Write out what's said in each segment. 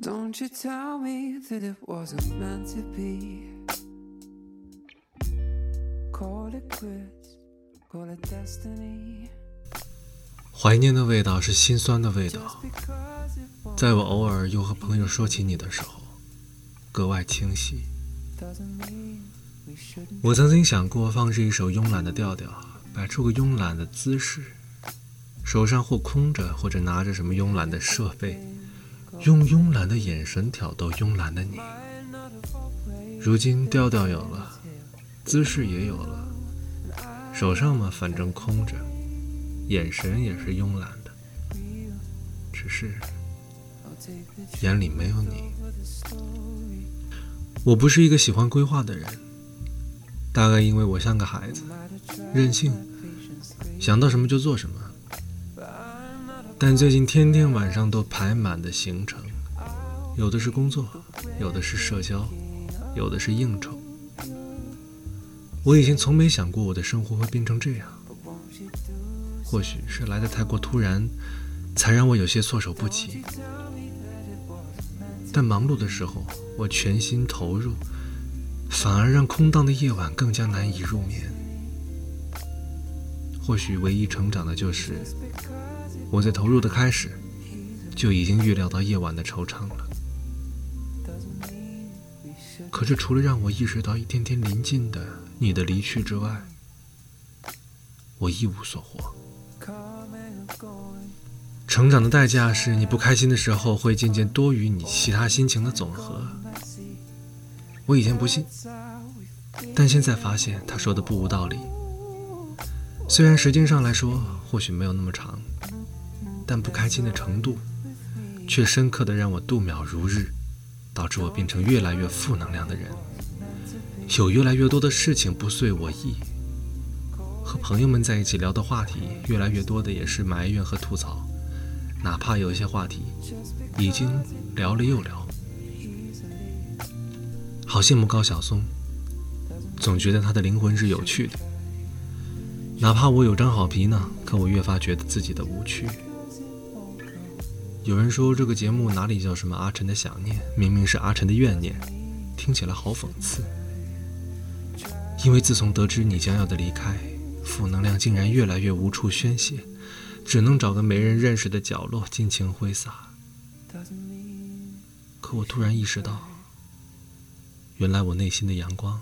Don't you tell me that it wasn't meant to be. Call it quits, call it destiny. 怀念的味道是心酸的味道，在我偶尔又和朋友说起你的时候，格外清晰。我曾经想过放置一首慵懒的调调，摆出个慵懒的姿势，手上或空着，或者拿着什么慵懒的设备，用慵懒的眼神挑逗慵懒的你。如今调调有了，姿势也有了，手上嘛，反正空着，眼神也是慵懒的，只是眼里没有你。我不是一个喜欢规划的人，大概因为我像个孩子，任性，想到什么就做什么。但最近天天晚上都排满的行程，有的是工作，有的是社交，有的是应酬。我以前从没想过我的生活会变成这样，或许是来的太过突然，才让我有些措手不及。但忙碌的时候，我全心投入，反而让空荡的夜晚更加难以入眠。或许唯一成长的就是，我在投入的开始，就已经预料到夜晚的惆怅了。可是除了让我意识到一天天临近的你的离去之外，我一无所获。成长的代价是你不开心的时候会渐渐多于你其他心情的总和。我以前不信，但现在发现他说的不无道理。虽然时间上来说或许没有那么长，但不开心的程度却深刻的让我度秒如日，导致我变成越来越负能量的人。有越来越多的事情不遂我意，和朋友们在一起聊的话题越来越多的也是埋怨和吐槽。哪怕有一些话题已经聊了又聊，好羡慕高晓松，总觉得他的灵魂是有趣的。哪怕我有张好皮呢，可我越发觉得自己的无趣。有人说这个节目哪里叫什么阿晨的想念，明明是阿晨的怨念，听起来好讽刺。因为自从得知你将要的离开，负能量竟然越来越无处宣泄。只能找个没人认识的角落尽情挥洒。可我突然意识到，原来我内心的阳光，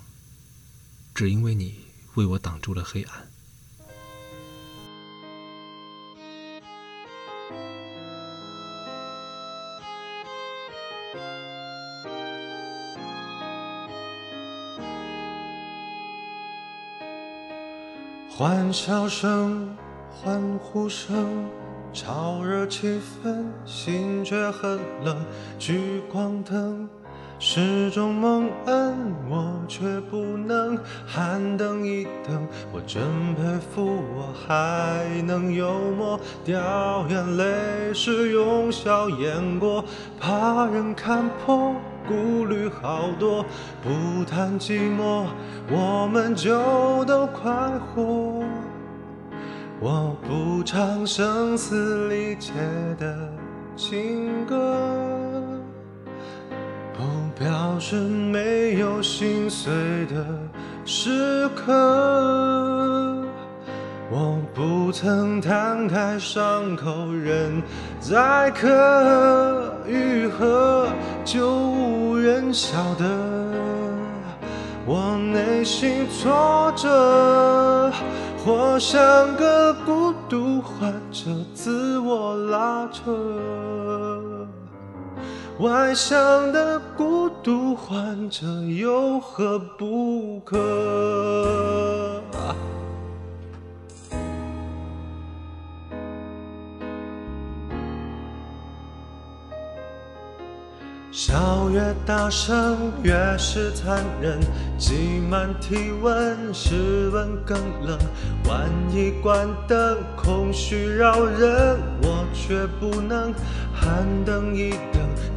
只因为你为我挡住了黑暗。欢笑声。欢呼声炒热气氛，心却很冷。聚光灯是种蒙恩，我却不能。寒等一等，我真佩服我还能幽默。掉眼泪是用笑掩过，怕人看破，顾虑好多。不谈寂寞，我们就都快活。我不唱声嘶力竭的情歌，不表示没有心碎的时刻。我不曾摊开伤口，任再可愈合，就无人晓得我内心挫折。活像个孤独患者，自我拉扯。外向的孤独患者有何不可？笑越大声，越是残忍。挤满体温，室温更冷。万一关灯，空虚扰人，我却不能。寒灯一等，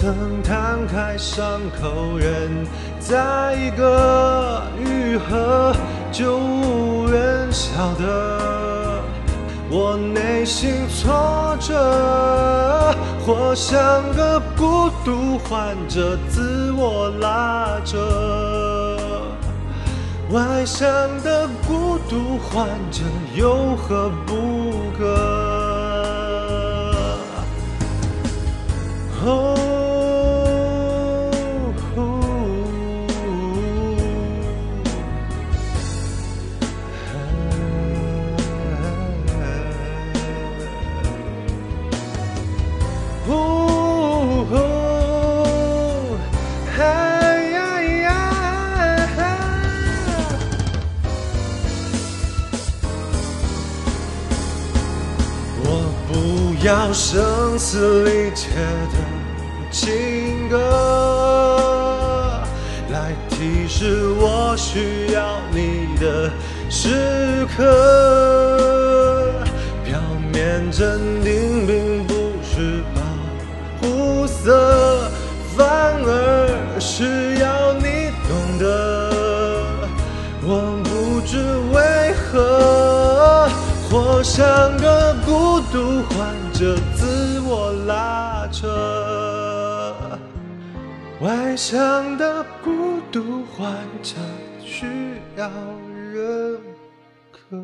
曾摊开伤口，任再一个愈合，就无人晓得我内心挫折，或像个孤独患者，自我拉扯。外向的孤独患者有何不可？要声嘶力竭的情歌，来提示我需要你的时刻。表面镇定并不是保护色，反而是要你懂得。我不知为何，活像个孤独这，自我拉扯。外向的孤独患者需要认可。